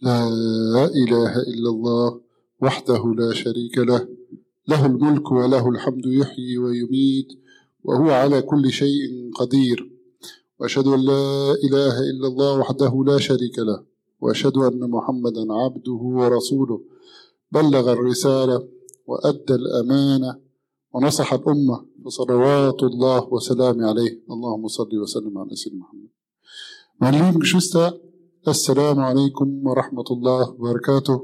لا إله إلا الله وحده لا شريك له. له الملك وله الحمد يحيي ويميت وهو على كل شيء قدير. وأشهد أن لا إله إلا الله وحده لا شريك له. وأشهد أن محمدا عبده ورسوله. بلغ الرسالة وأدى الأمانة ونصح الأمة فصلوات الله وسلامه عليه. اللهم صل وسلم على سيدنا محمد. Meine Assalamu alaikum wa rahmatullah wa barakatuh.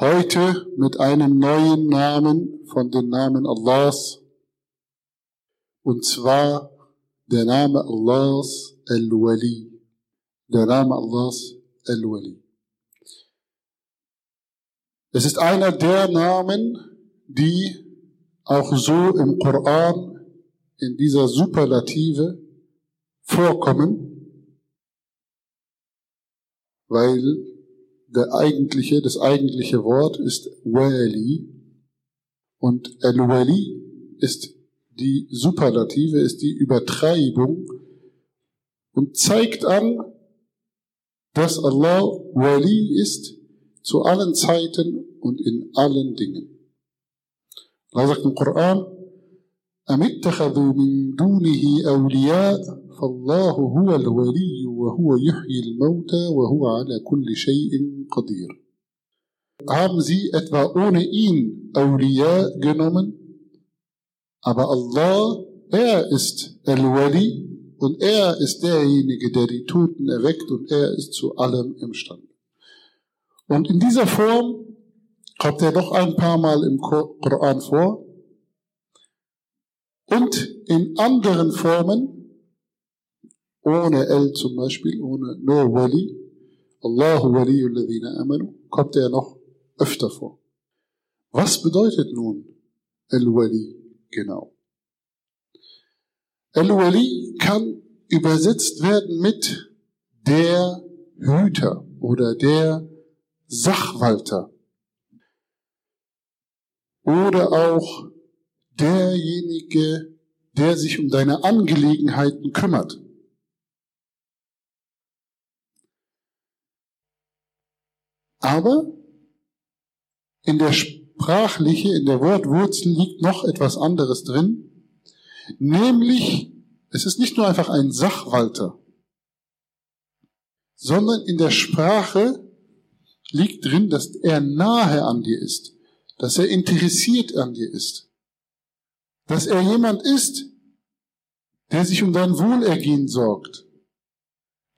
Heute mit einem neuen Namen von den Namen Allahs. Und zwar der Name Allahs Al-Wali. Der Name Allahs Al-Wali. Es ist einer der Namen, die auch so im Koran in dieser Superlative vorkommen, weil der eigentliche, das eigentliche Wort ist Wali und Al-Wali ist die Superlative, ist die Übertreibung und zeigt an, dass Allah Wali ist zu allen Zeiten und in allen Dingen. Allah sagt im Koran, أم اتخذوا من دونه أولياء فالله هو الولي وهو يحيي الموتى وهو على كل شيء قدير. Haben sie etwa ohne ihn Awliya genommen? Aber Allah, er ist Al-Wali und er ist derjenige, der die Toten erweckt und er ist zu allem imstande. Und in dieser Form kommt er noch ein paar Mal im Koran vor. Und in anderen Formen, ohne L zum Beispiel, ohne nur Wali, Allahu Wali alladhina amanu, kommt er noch öfter vor. Was bedeutet nun Al-Wali genau? Al-Wali kann übersetzt werden mit der Hüter oder der Sachwalter oder auch derjenige, der sich um deine Angelegenheiten kümmert. Aber in der sprachliche, in der Wortwurzel liegt noch etwas anderes drin, nämlich es ist nicht nur einfach ein Sachwalter, sondern in der Sprache liegt drin, dass er nahe an dir ist, dass er interessiert an dir ist dass er jemand ist, der sich um dein Wohlergehen sorgt.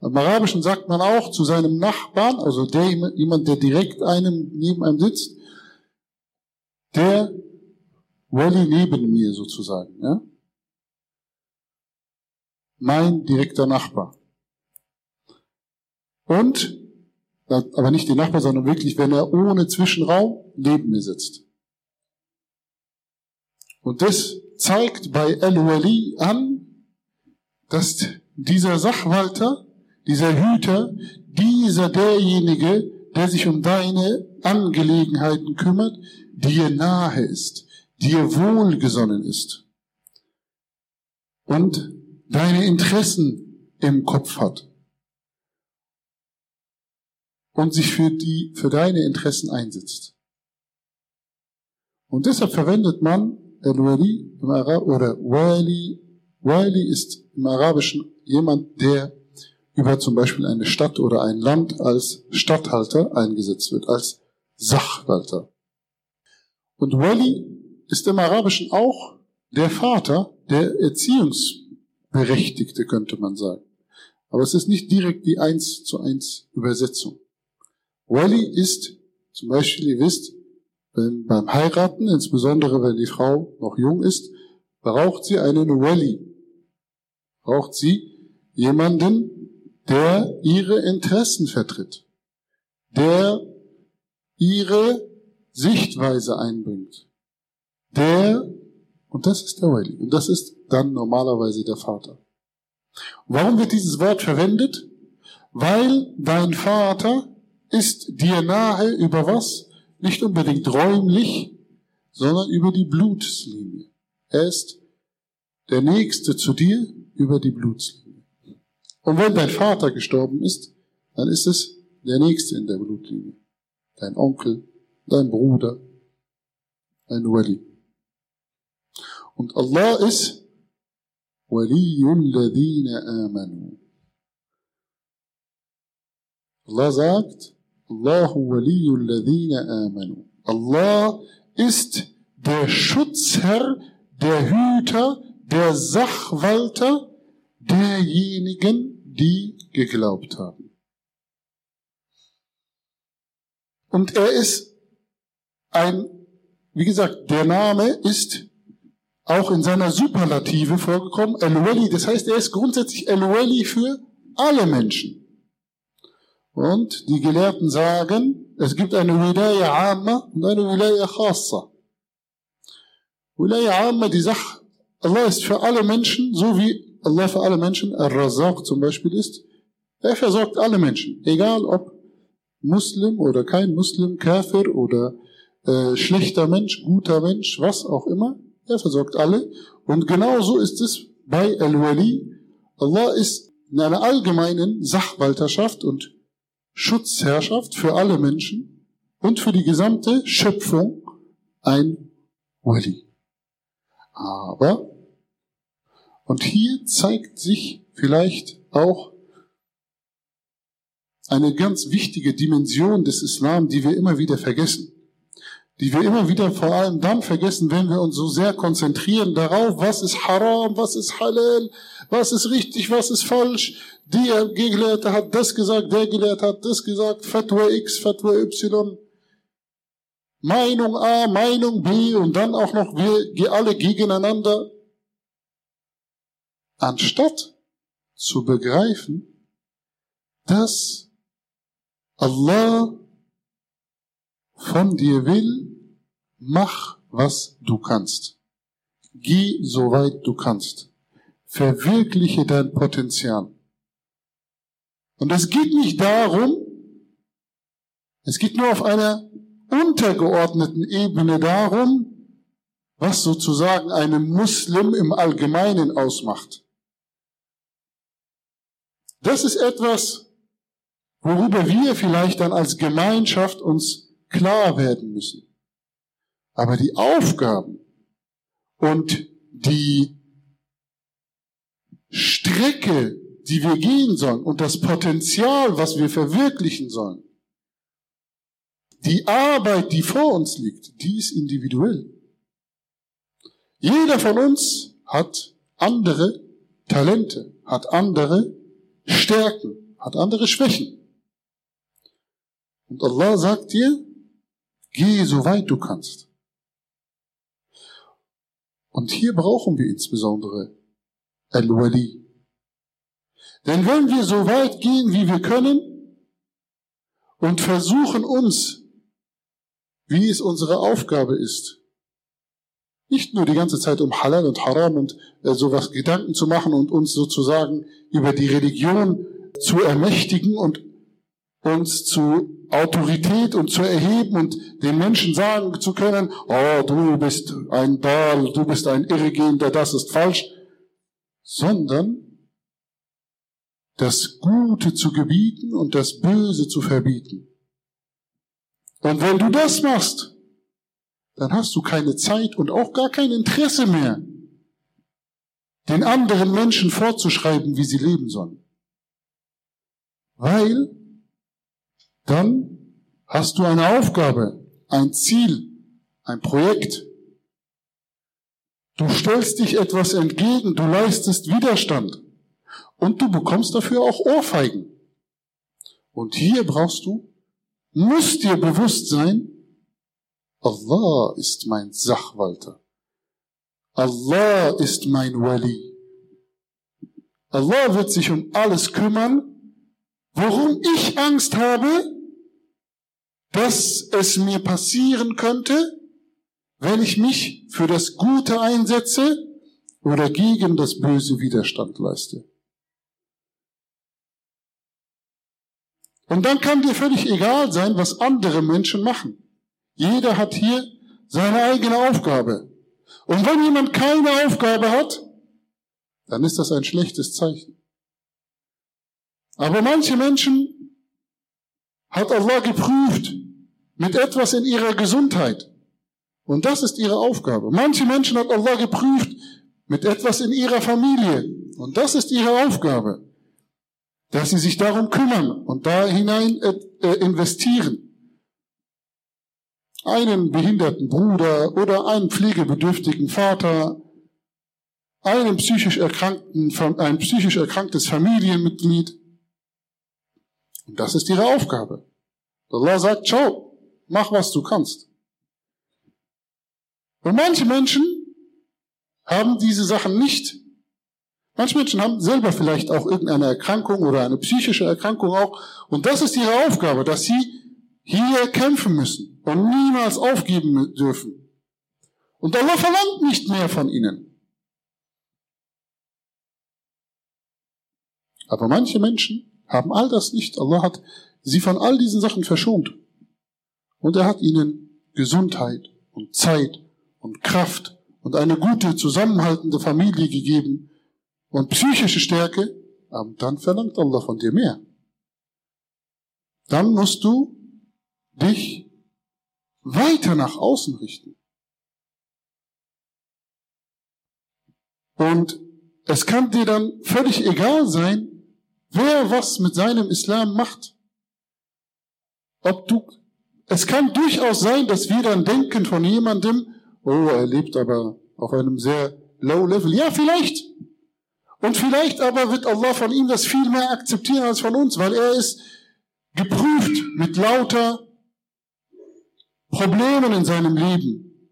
Im Arabischen sagt man auch zu seinem Nachbarn, also der, jemand, der direkt einem, neben einem sitzt, der Wally neben mir sozusagen, ja? Mein direkter Nachbar. Und, aber nicht die Nachbar, sondern wirklich, wenn er ohne Zwischenraum neben mir sitzt. Und das zeigt bei El-Wali an, dass dieser Sachwalter, dieser Hüter, dieser derjenige, der sich um deine Angelegenheiten kümmert, dir nahe ist, dir wohlgesonnen ist und deine Interessen im Kopf hat und sich für die, für deine Interessen einsetzt. Und deshalb verwendet man Al-Wali oder Wali. Wali ist im Arabischen jemand, der über zum Beispiel eine Stadt oder ein Land als Statthalter eingesetzt wird, als Sachwalter. Und Wali ist im Arabischen auch der Vater, der Erziehungsberechtigte, könnte man sagen. Aber es ist nicht direkt die eins zu eins Übersetzung. Wali ist, zum Beispiel, ihr wisst, beim, beim Heiraten, insbesondere wenn die Frau noch jung ist, braucht sie einen Wali. Braucht sie jemanden, der ihre Interessen vertritt, der ihre Sichtweise einbringt, der, und das ist der Wali, und das ist dann normalerweise der Vater. warum wird dieses Wort verwendet? Weil dein Vater ist dir nahe über was? nicht unbedingt räumlich, sondern über die Blutslinie. Er ist der Nächste zu dir über die Blutslinie. Und wenn dein Vater gestorben ist, dann ist es der Nächste in der Blutlinie. Dein Onkel, dein Bruder, ein Wali. Und Allah ist Waliyul Ladina amanu. Allah sagt, Allahu Waliyul Ladina amanu. Allah ist der Schutzherr, der Hüter, der Sachwalter derjenigen, die geglaubt haben. Und er ist ein, wie gesagt, der Name ist auch in seiner Superlative vorgekommen, El-Wali, das heißt, er ist grundsätzlich El-Wali für alle Menschen. Und die Gelehrten sagen, es gibt eine Wilaya Amma und eine Wilaya Khassa. Wilaya Amma, die sagt, Allah ist für alle Menschen, so wie Allah für alle Menschen, Ar-Razaq zum Beispiel ist. Er versorgt alle Menschen, egal ob Muslim oder kein Muslim, Kafir oder äh, schlechter Mensch, guter Mensch, was auch immer. Er versorgt alle. Und genauso ist es bei Al-Wali. Allah ist in einer allgemeinen Sachwalterschaft und Schutzherrschaft für alle Menschen und für die gesamte Schöpfung ein Wali. Aber, und hier zeigt sich vielleicht auch eine ganz wichtige Dimension des Islam, die wir immer wieder vergessen. Die wir immer wieder vor allem dann vergessen, wenn wir uns so sehr konzentrieren darauf, was ist haram, was ist halal, was ist richtig, was ist falsch. Der Gelehrte hat das gesagt, der Gelehrte hat das gesagt, Fatwa X, Fatwa Y. Meinung A, Meinung B und dann auch noch wir alle gegeneinander. Anstatt zu begreifen, dass Allah von dir will, mach, was du kannst. Geh so weit du kannst. Verwirkliche dein Potenzial. Und es geht nicht darum, es geht nur auf einer untergeordneten Ebene darum, was sozusagen einen Muslim im Allgemeinen ausmacht. Das ist etwas, worüber wir vielleicht dann als Gemeinschaft uns klar werden müssen. Aber die Aufgaben und die Strecke, die wir gehen sollen und das Potenzial, was wir verwirklichen sollen, die Arbeit, die vor uns liegt, die ist individuell. Jeder von uns hat andere Talente, hat andere Stärken, hat andere Schwächen. Und Allah sagt dir, geh so weit du kannst. Und hier brauchen wir insbesondere Al-Wali. Denn wenn wir so weit gehen, wie wir können, und versuchen uns, wie es unsere Aufgabe ist, nicht nur die ganze Zeit um Halal und Haram und äh, sowas Gedanken zu machen und uns sozusagen über die Religion zu ermächtigen und uns zu Autorität und zu erheben und den Menschen sagen zu können, oh, du bist ein Dal, du bist ein Irregehender, das ist falsch, sondern das Gute zu gebieten und das Böse zu verbieten. Und wenn du das machst, dann hast du keine Zeit und auch gar kein Interesse mehr, den anderen Menschen vorzuschreiben, wie sie leben sollen. Weil dann hast du eine Aufgabe, ein Ziel, ein Projekt. Du stellst dich etwas entgegen, du leistest Widerstand und du bekommst dafür auch Ohrfeigen. Und hier brauchst du, musst dir bewusst sein, Allah ist mein Sachwalter. Allah ist mein Wali. Allah wird sich um alles kümmern, worum ich Angst habe, dass es mir passieren könnte, wenn ich mich für das Gute einsetze oder gegen das Böse Widerstand leiste. Und dann kann dir völlig egal sein, was andere Menschen machen. Jeder hat hier seine eigene Aufgabe. Und wenn jemand keine Aufgabe hat, dann ist das ein schlechtes Zeichen. Aber manche Menschen hat Allah geprüft mit etwas in ihrer Gesundheit. Und das ist ihre Aufgabe. Manche Menschen hat Allah geprüft mit etwas in ihrer Familie. Und das ist ihre Aufgabe. Dass sie sich darum kümmern und da hinein äh, investieren. Einen behinderten Bruder oder einen pflegebedürftigen Vater, einen psychisch erkrankten, ein psychisch erkranktes Familienmitglied. Und das ist ihre Aufgabe. Allah sagt, schau, mach was du kannst. Und manche Menschen haben diese Sachen nicht. Manche Menschen haben selber vielleicht auch irgendeine Erkrankung oder eine psychische Erkrankung auch. Und das ist ihre Aufgabe, dass sie hier kämpfen müssen und niemals aufgeben dürfen. Und Allah verlangt nicht mehr von ihnen. Aber manche Menschen haben all das nicht. Allah hat sie von all diesen Sachen verschont. Und er hat ihnen Gesundheit und Zeit und Kraft und eine gute, zusammenhaltende Familie gegeben und psychische Stärke. Aber dann verlangt Allah von dir mehr. Dann musst du dich weiter nach außen richten. Und es kann dir dann völlig egal sein, wer was mit seinem Islam macht. Ob du, es kann durchaus sein, dass wir dann denken von jemandem, oh, er lebt aber auf einem sehr low level. Ja, vielleicht. Und vielleicht aber wird Allah von ihm das viel mehr akzeptieren als von uns, weil er ist geprüft mit lauter Problemen in seinem Leben.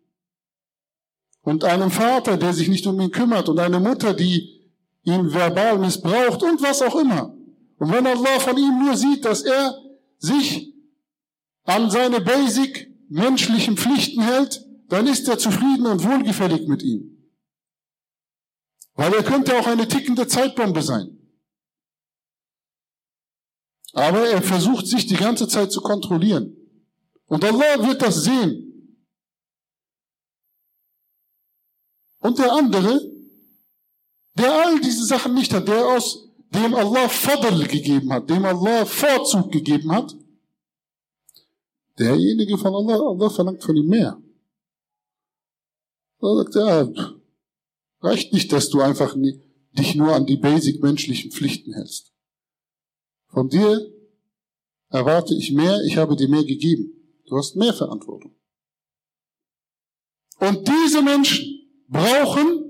Und einem Vater, der sich nicht um ihn kümmert und eine Mutter, die ihn verbal missbraucht und was auch immer. Und wenn Allah von ihm nur sieht, dass er sich an seine basic menschlichen Pflichten hält, dann ist er zufrieden und wohlgefällig mit ihm. Weil er könnte auch eine tickende Zeitbombe sein. Aber er versucht sich die ganze Zeit zu kontrollieren. Und Allah wird das sehen. Und der andere, der all diese Sachen nicht hat, der aus dem Allah Fadl gegeben hat, dem Allah Vorzug gegeben hat, derjenige von Allah, Allah verlangt von ihm mehr. Er sagt, ja, reicht nicht, dass du einfach dich nur an die basic menschlichen Pflichten hältst. Von dir erwarte ich mehr, ich habe dir mehr gegeben. Du hast mehr Verantwortung. Und diese Menschen brauchen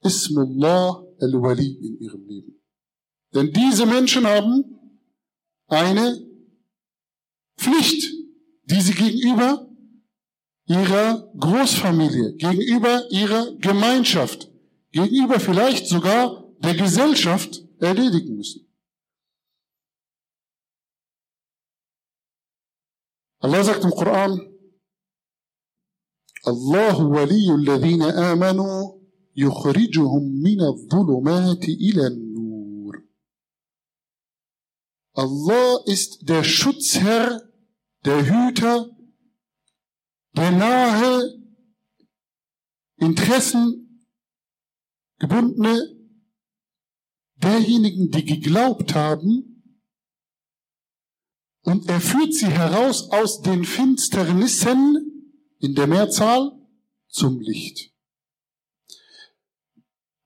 Ismullah al-Wali in ihrem Leben. Denn diese Menschen haben eine Pflicht, die sie gegenüber ihrer Großfamilie, gegenüber ihrer Gemeinschaft, gegenüber vielleicht sogar der Gesellschaft erledigen müssen. Allah sagt im Koran, Allahu waliyul ladhina amanu يخرجهم من الظلمات إلى النور. Allah ist der Schutzherr, der Hüter, der nahe Interessen gebundene derjenigen, die geglaubt haben, und er führt sie heraus aus den Finsternissen in der Mehrzahl zum Licht.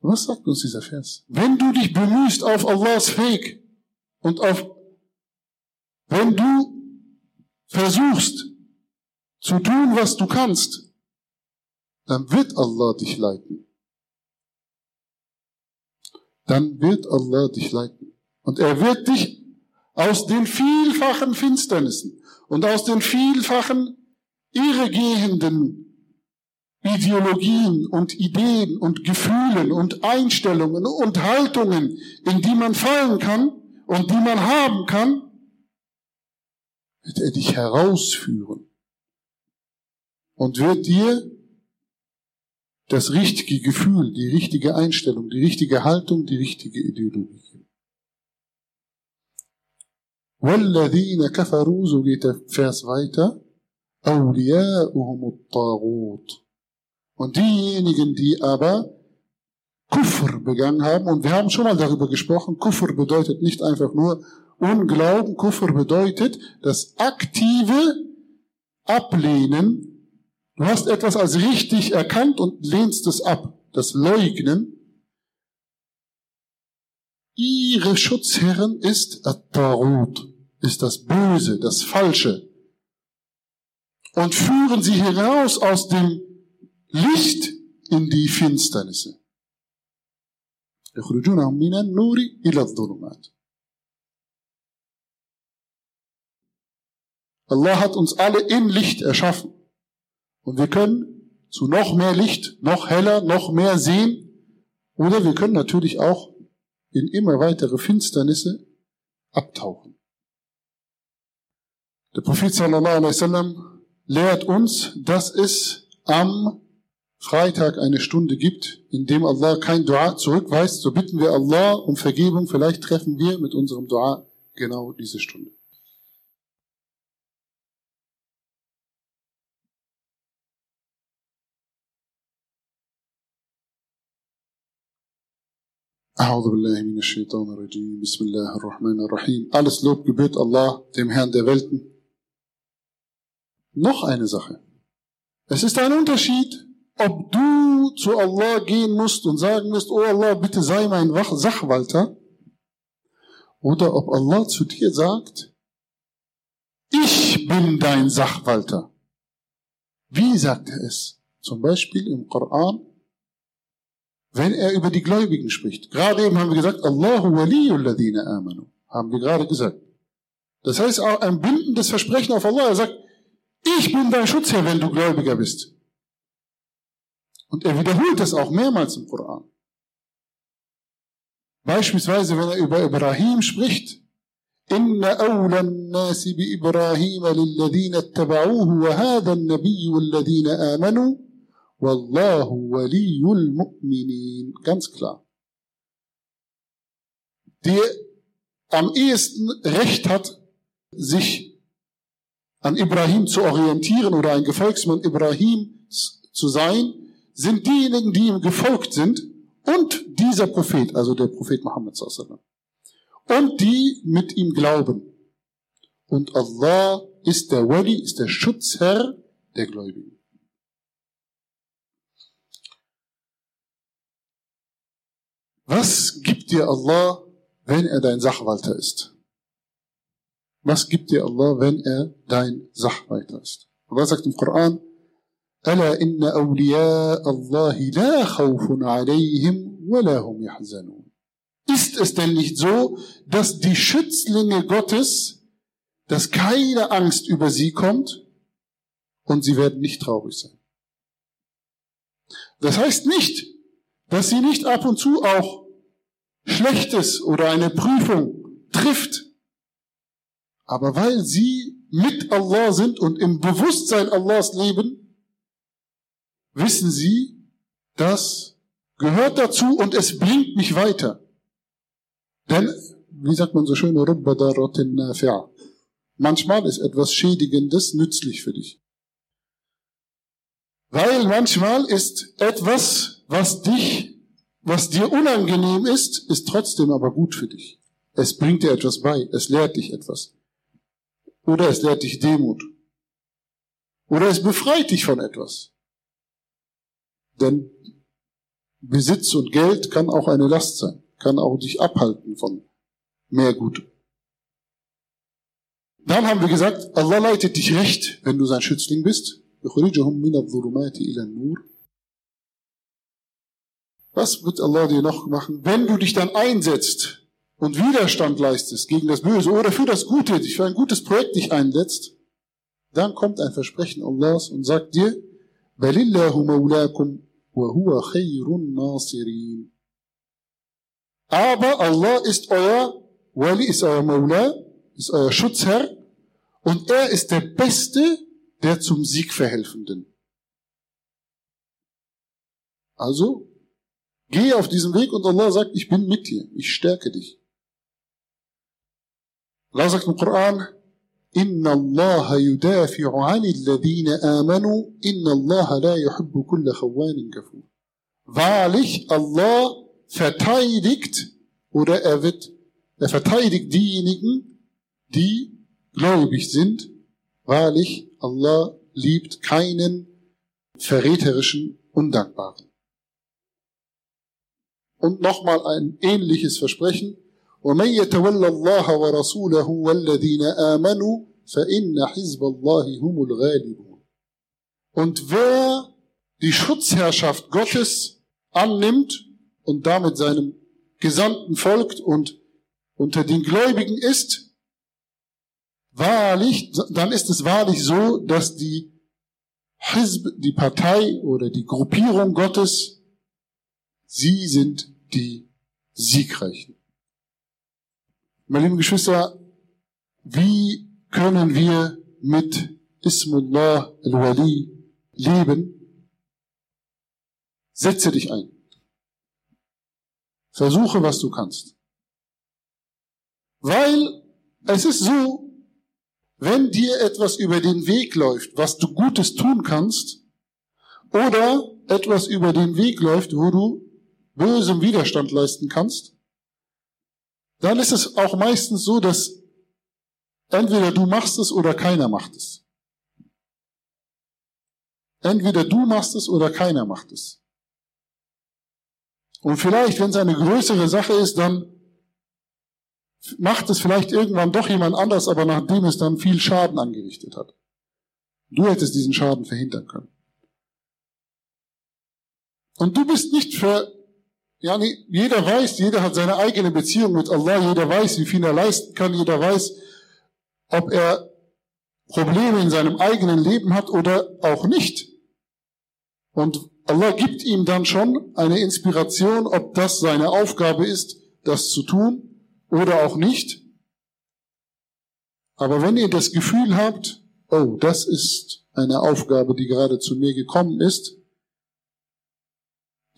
Was sagt uns dieser Vers? Wenn du dich bemühst auf Allahs Weg und auf, wenn du versuchst zu tun, was du kannst, dann wird Allah dich leiten. Dann wird Allah dich leiten. Und er wird dich aus den vielfachen Finsternissen und aus den vielfachen irregehenden Ideologien und Ideen und Gefühlen und Einstellungen und Haltungen, in die man fallen kann und die man haben kann, wird er dich herausführen und wird dir das richtige Gefühl, die richtige Einstellung, die richtige Haltung, die richtige Ideologie. والذين كفروا, so geht der Vers weiter, أولياؤهم الطاغوت und diejenigen, die aber Kufr begangen haben. Und wir haben schon mal darüber gesprochen, Kufr bedeutet nicht einfach nur Unglauben. Kufr bedeutet das aktive Ablehnen. Du hast etwas als richtig erkannt und lehnst es ab. Das Leugnen. Ihre Schutzherren ist At-Tarut, ist das Böse, das Falsche. Und führen sie heraus aus dem Licht in die Finsternisse. يخرجونهم من النور إلى الظلمات. Allah hat uns alle in Licht erschaffen. Und wir können zu noch mehr Licht, noch heller, noch mehr sehen. Oder wir können natürlich auch in immer weitere Finsternisse abtauchen. Der Prophet sallallahu alaihi wasallam lehrt uns, dass es am Freitag eine Stunde gibt, in dem Allah kein Dua zurückweist, so bitten wir Allah um Vergebung. Vielleicht treffen wir mit unserem Dua genau diese Stunde. Alles Lob gebührt Allah, dem Herrn der Welten. Noch eine Sache. Es ist ein Unterschied, ob du zu Allah gehen musst und sagen musst, oh Allah, bitte sei mein Sachwalter, oder ob Allah zu dir sagt, ich bin dein Sachwalter. Wie sagt er es? Zum Beispiel im Koran, wenn er über die Gläubigen spricht. Gerade eben haben wir gesagt, Allahu waliyul ladina amanu. Haben wir gerade gesagt. Das heißt auch ein bindendes Versprechen auf Allah. Er sagt, ich bin dein Schutzherr, wenn du Gläubiger bist. Und er wiederholt das auch mehrmals im Koran. Beispielsweise, wenn er über Ibrahim spricht, إن أولى الناس بإبراهيم للذين اتبعوه وهذا النبي والذين آمنوا Wallahu waliyul mu'minin. Ganz klar. Der am ehesten Recht hat, sich an Ibrahim zu orientieren oder ein Gefolgsmann Ibrahims zu sein, sind diejenigen, die ihm gefolgt sind und dieser Prophet, also der Prophet Muhammad sallallahu und die mit ihm glauben. Und Allah ist der Wali, ist der Schutzherr der Gläubigen. Was gibt dir Allah, wenn er dein Sachwalter ist? Was gibt dir Allah, wenn er dein Sachwalter ist? Allah sagt im Koran, ألا إن أولياء الله لا خوف عليهم ولا هم يحزنون Ist es denn nicht so, dass die Schützlinge Gottes, dass keine Angst über sie kommt und sie werden nicht traurig sein? Das heißt nicht, dass sie nicht ab und zu auch Schlechtes oder eine Prüfung trifft. Aber weil sie mit Allah sind und im Bewusstsein Allahs leben, wissen Sie, das gehört dazu und es bringt mich weiter. Denn, wie sagt man so schön, manchmal ist etwas Schädigendes nützlich für dich. Weil manchmal ist etwas, was dich, was dir unangenehm ist, ist trotzdem aber gut für dich. Es bringt dir etwas bei, es lehrt dich etwas. Oder es lehrt dich Demut. Oder es befreit dich von etwas. Denn Besitz und Geld kann auch eine Last sein, kann auch dich abhalten von mehr Gutem. Dann haben wir gesagt, Allah leitet dich recht, wenn du sein Schützling bist. Was wird Allah dir noch machen, wenn du dich dann einsetzt und Widerstand leistest gegen das Böse oder für das Gute, dich für ein gutes Projekt dich einsetzt? Dann kommt ein Versprechen Allahs und sagt dir, Balillahu maulakum wa huwa. Aber Allah ist euer Wali, ist euer Maula, ist euer Schutzherr und er ist der Beste, der zum Sieg verhelfenden. Also, Geh auf diesen Weg und Allah sagt, ich bin mit dir, ich stärke dich. Allah sagt im Koran, Inna Allah yudafi'u 'anil ladina amanu, inna Allah la yuhibbu kulla khawanin kafur. Wahrlich, Allah verteidigt oder er wird, er verteidigt diejenigen, die gläubig sind. Wahrlich, Allah liebt keinen verräterischen Undankbaren. Und nochmal ein ähnliches Versprechen. ومن يتول الله ورسوله والذين آمنوا فإن حزب الله هم الغالبون. Und wer die Schutzherrschaft Gottes annimmt und damit seinem Gesandten folgt und unter den Gläubigen ist, wahrlich, dann ist es wahrlich so, dass die Hizb, die Partei oder die Gruppierung Gottes, sie sind die Siegreichen. Meine lieben Geschwister, wie können wir mit Ismullah al-Wali leben? Setze dich ein. Versuche, was du kannst. Weil es ist so, wenn dir etwas über den Weg läuft, was du Gutes tun kannst, oder etwas über den Weg läuft, wo du bösem Widerstand leisten kannst, dann ist es auch meistens so, dass entweder du machst es oder keiner macht es. Entweder du machst es oder keiner macht es. Und vielleicht, wenn es eine größere Sache ist, dann macht es vielleicht irgendwann doch jemand anders, aber nachdem es dann viel Schaden angerichtet hat. Du hättest diesen Schaden verhindern können. Und du bist nicht für, ja, jeder weiß, jeder hat seine eigene Beziehung mit Allah, jeder weiß, wie viel er leisten kann, jeder weiß, ob er Probleme in seinem eigenen Leben hat oder auch nicht. Und Allah gibt ihm dann schon eine Inspiration, ob das seine Aufgabe ist, das zu tun oder auch nicht. Aber wenn ihr das Gefühl habt, oh, das ist eine Aufgabe, die gerade zu mir gekommen ist,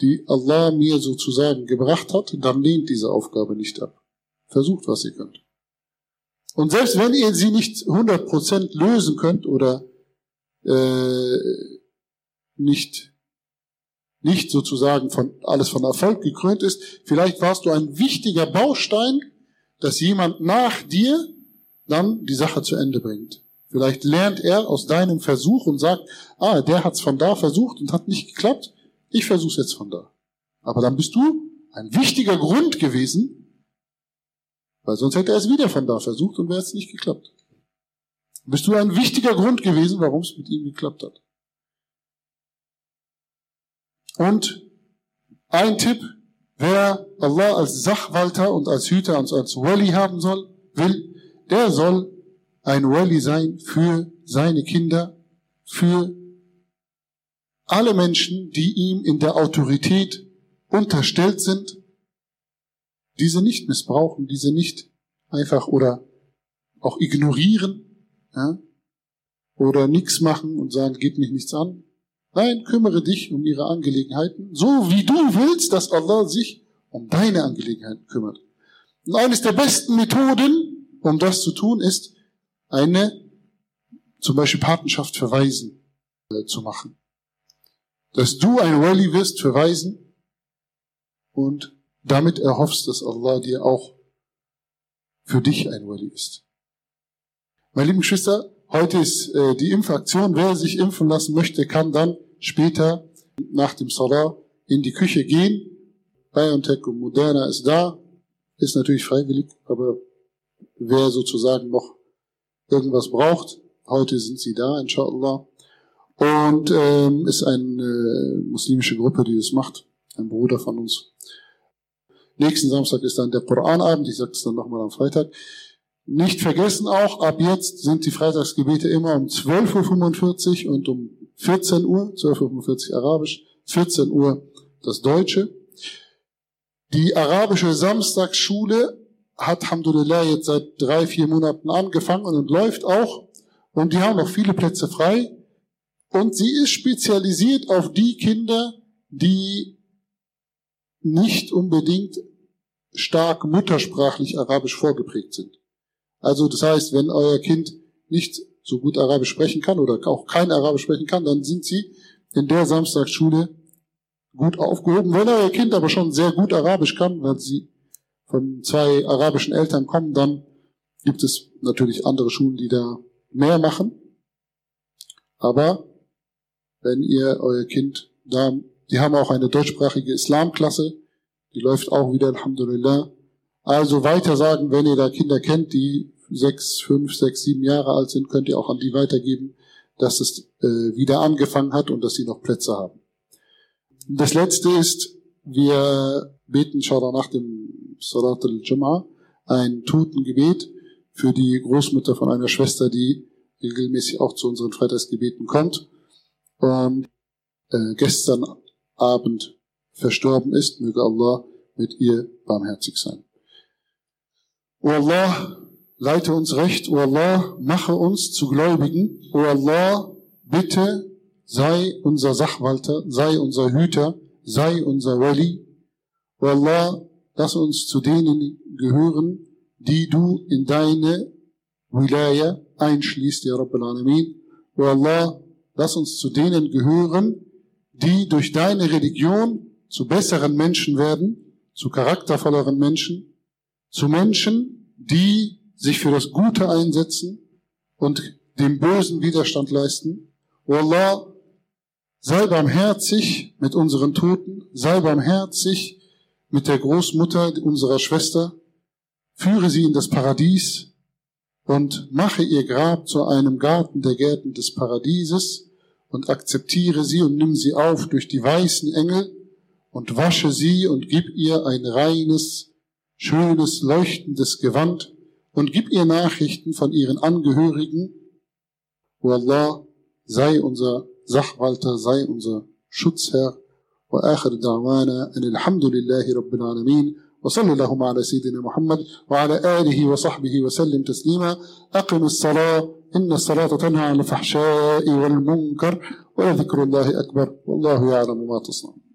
die Allah mir sozusagen gebracht hat, dann lehnt diese Aufgabe nicht ab. Versucht, was ihr könnt. Und selbst wenn ihr sie nicht 100% lösen könnt oder äh, nicht nicht sozusagen von alles von Erfolg gekrönt ist, vielleicht warst du ein wichtiger Baustein, dass jemand nach dir dann die Sache zu Ende bringt. Vielleicht lernt er aus deinem Versuch und sagt, ah, der hat's von da versucht und hat nicht geklappt, ich versuch's jetzt von da. Aber dann bist du ein wichtiger Grund gewesen, weil sonst hätte er es wieder von da versucht und wäre es nicht geklappt. Bist du ein wichtiger Grund gewesen, warum es mit ihm geklappt hat. Und ein Tipp, wer Allah als Sachwalter und als Hüter und als Wali haben soll, will, der soll ein Wali sein für seine Kinder, für alle Menschen, die ihm in der Autorität unterstellt sind, diese nicht missbrauchen, diese nicht einfach oder auch ignorieren, ja, oder nichts machen und sagen, geht mich nichts an, Nein, kümmere dich um ihre Angelegenheiten, so wie du willst, dass Allah sich um deine Angelegenheiten kümmert. Und eines der besten Methoden, um das zu tun, ist, eine zum Beispiel Patenschaft für Waisen äh, zu machen. Dass du ein Wali wirst für Waisen und damit erhoffst, dass Allah dir auch für dich ein Wali ist. Meine lieben Geschwister, Heute ist äh, die Impfaktion. Wer sich impfen lassen möchte, kann dann später nach dem Salah in die Küche gehen. BioNTech und Moderna ist da. Ist natürlich freiwillig, aber wer sozusagen noch irgendwas braucht, heute sind sie da, inshallah. Und ähm, ist eine äh, muslimische Gruppe, die das macht. Ein Bruder von uns. Nächsten Samstag ist dann der Koranabend. Ich sage es dann nochmal am Freitag. Nicht vergessen auch, ab jetzt sind die Freitagsgebete immer um 12.45 Uhr und um 14 Uhr, 12.45 Uhr Arabisch, 14 Uhr das Deutsche. Die arabische Samstagsschule hat, Alhamdulillah, jetzt seit drei, vier Monaten angefangen und läuft auch. Und die haben noch viele Plätze frei. Und sie ist spezialisiert auf die Kinder, die nicht unbedingt stark muttersprachlich arabisch vorgeprägt sind. Also das heißt, wenn euer Kind nicht so gut Arabisch sprechen kann oder auch kein Arabisch sprechen kann, dann sind sie in der Samstagsschule gut aufgehoben. Wenn euer Kind aber schon sehr gut Arabisch kann, weil sie von zwei arabischen Eltern kommen, dann gibt es natürlich andere Schulen, die da mehr machen. Aber wenn ihr euer Kind da, die haben auch eine deutschsprachige Islamklasse, die läuft auch wieder, Alhamdulillah. Also weiter sagen, wenn ihr da Kinder kennt, die sechs, fünf, sechs, sieben Jahre alt sind, könnt ihr auch an die weitergeben, dass es äh, wieder angefangen hat und dass sie noch Plätze haben. Das letzte ist, wir beten inshallah nach dem Salat al-Jum'ah ein Totengebet für die Großmutter von einer Schwester, die regelmäßig auch zu unseren Freitagsgebeten kommt und äh, gestern Abend verstorben ist. Möge Allah mit ihr barmherzig sein. O Allah, leite uns recht. O Allah, mache uns zu Gläubigen. O Allah, bitte sei unser Sachwalter, sei unser Hüter, sei unser Wali. O Allah, lass uns zu denen gehören, die du in deine Wilaya einschließt, ya Rabbal Alamin. O Allah, lass uns zu denen gehören, die durch deine Religion zu besseren Menschen werden, zu charaktervolleren Menschen, zu Menschen, die sich für das Gute einsetzen und dem Bösen Widerstand leisten. O Allah, sei barmherzig mit unseren Toten, sei barmherzig mit der Großmutter unserer Schwester, führe sie in das Paradies und mache ihr Grab zu einem Garten der Gärten des Paradieses und akzeptiere sie und nimm sie auf durch die weißen Engel und wasche sie und gib ihr ein reines, schönes, leuchtendes Gewand und gib ihr Nachrichten von ihren Angehörigen. O Allah, sei unser Sachwalter, sei unser Schutzherr. وآخر دعوانا أن الحمد لله رب العالمين وصلى اللهم على سيدنا محمد وعلى آله وصحبه وسلم تسليما أقم الصلاة إن الصلاة تنهى عن الفحشاء والمنكر ولذكر الله أكبر والله يعلم ما تصنعون